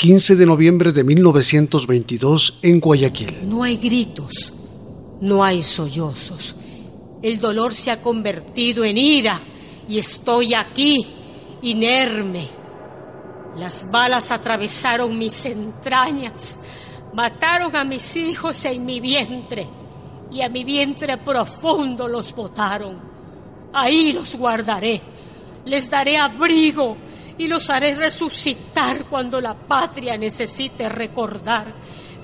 15 de noviembre de 1922 en Guayaquil. No hay gritos, no hay sollozos. El dolor se ha convertido en ira y estoy aquí, inerme. Las balas atravesaron mis entrañas, mataron a mis hijos en mi vientre y a mi vientre profundo los botaron. Ahí los guardaré, les daré abrigo y los haré resucitar cuando la patria necesite recordar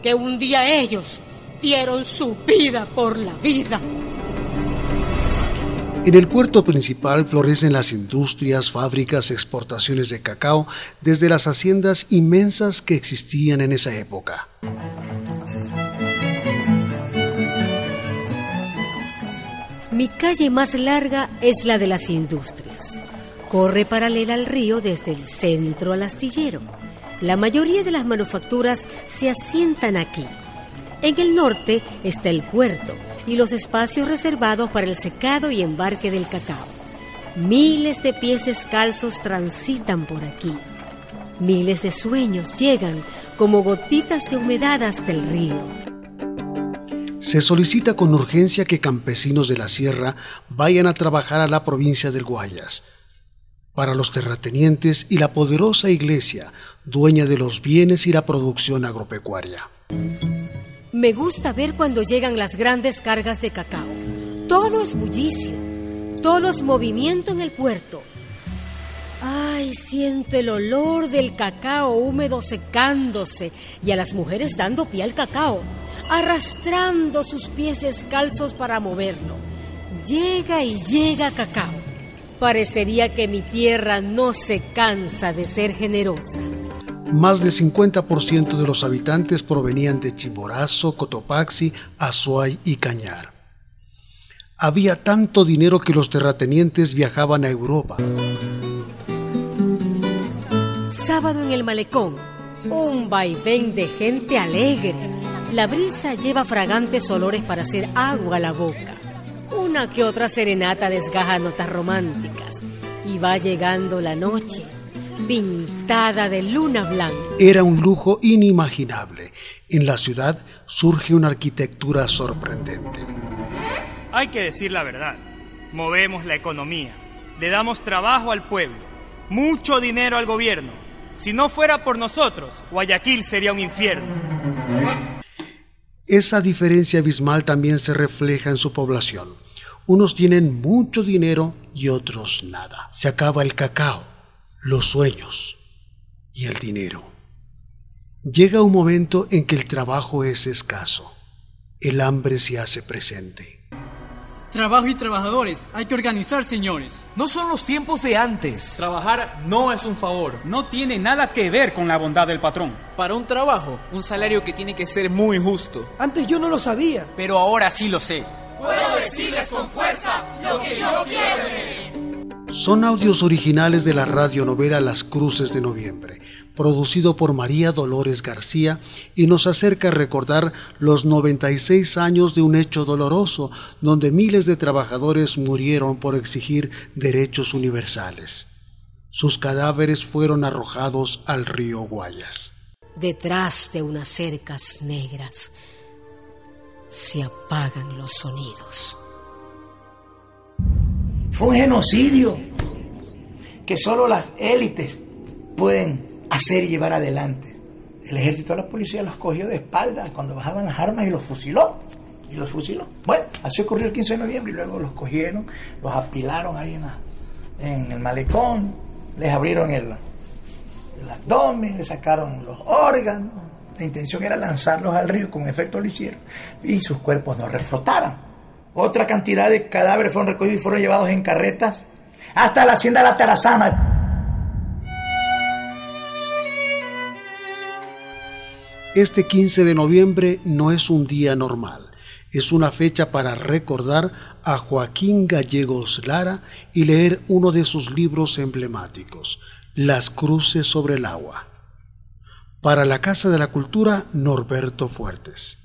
que un día ellos dieron su vida por la vida. En el puerto principal florecen las industrias, fábricas, exportaciones de cacao desde las haciendas inmensas que existían en esa época. Mi calle más larga es la de las industrias. Corre paralela al río desde el centro al astillero. La mayoría de las manufacturas se asientan aquí. En el norte está el puerto y los espacios reservados para el secado y embarque del cacao. Miles de pies descalzos transitan por aquí. Miles de sueños llegan como gotitas de humedad hasta el río. Se solicita con urgencia que campesinos de la sierra vayan a trabajar a la provincia del Guayas para los terratenientes y la poderosa iglesia, dueña de los bienes y la producción agropecuaria. Me gusta ver cuando llegan las grandes cargas de cacao. Todo es bullicio, todo es movimiento en el puerto. Ay, siento el olor del cacao húmedo secándose y a las mujeres dando pie al cacao, arrastrando sus pies descalzos para moverlo. Llega y llega cacao Parecería que mi tierra no se cansa de ser generosa. Más del 50% de los habitantes provenían de Chimborazo, Cotopaxi, Azuay y Cañar. Había tanto dinero que los terratenientes viajaban a Europa. Sábado en el malecón, un vaivén de gente alegre. La brisa lleva fragantes olores para hacer agua a la boca. Una que otra serenata desgaja notas románticas. Y va llegando la noche, pintada de luna blanca. Era un lujo inimaginable. En la ciudad surge una arquitectura sorprendente. Hay que decir la verdad. Movemos la economía. Le damos trabajo al pueblo. Mucho dinero al gobierno. Si no fuera por nosotros, Guayaquil sería un infierno. Esa diferencia abismal también se refleja en su población. Unos tienen mucho dinero y otros nada. Se acaba el cacao, los sueños y el dinero. Llega un momento en que el trabajo es escaso. El hambre se hace presente. Trabajo y trabajadores, hay que organizar, señores. No son los tiempos de antes. Trabajar no es un favor. No tiene nada que ver con la bondad del patrón. Para un trabajo, un salario que tiene que ser muy justo. Antes yo no lo sabía. Pero ahora sí lo sé. Puedo decirles con fuerza lo que yo quiero Son audios originales de la radionovela Las Cruces de Noviembre, producido por María Dolores García y nos acerca a recordar los 96 años de un hecho doloroso donde miles de trabajadores murieron por exigir derechos universales. Sus cadáveres fueron arrojados al río Guayas. Detrás de unas cercas negras se apagan los sonidos. Fue un genocidio que solo las élites pueden hacer y llevar adelante. El ejército de la policía los cogió de espalda cuando bajaban las armas y los fusiló. Y los fusiló. Bueno, así ocurrió el 15 de noviembre y luego los cogieron, los apilaron ahí en, en el malecón, les abrieron el, el abdomen, les sacaron los órganos, la intención era lanzarlos al río, con efecto lo hicieron, y sus cuerpos no reflotaran. Otra cantidad de cadáveres fueron recogidos y fueron llevados en carretas hasta la hacienda la Tarazana. Este 15 de noviembre no es un día normal, es una fecha para recordar a Joaquín Gallegos Lara y leer uno de sus libros emblemáticos, Las Cruces sobre el Agua. Para la Casa de la Cultura, Norberto Fuertes.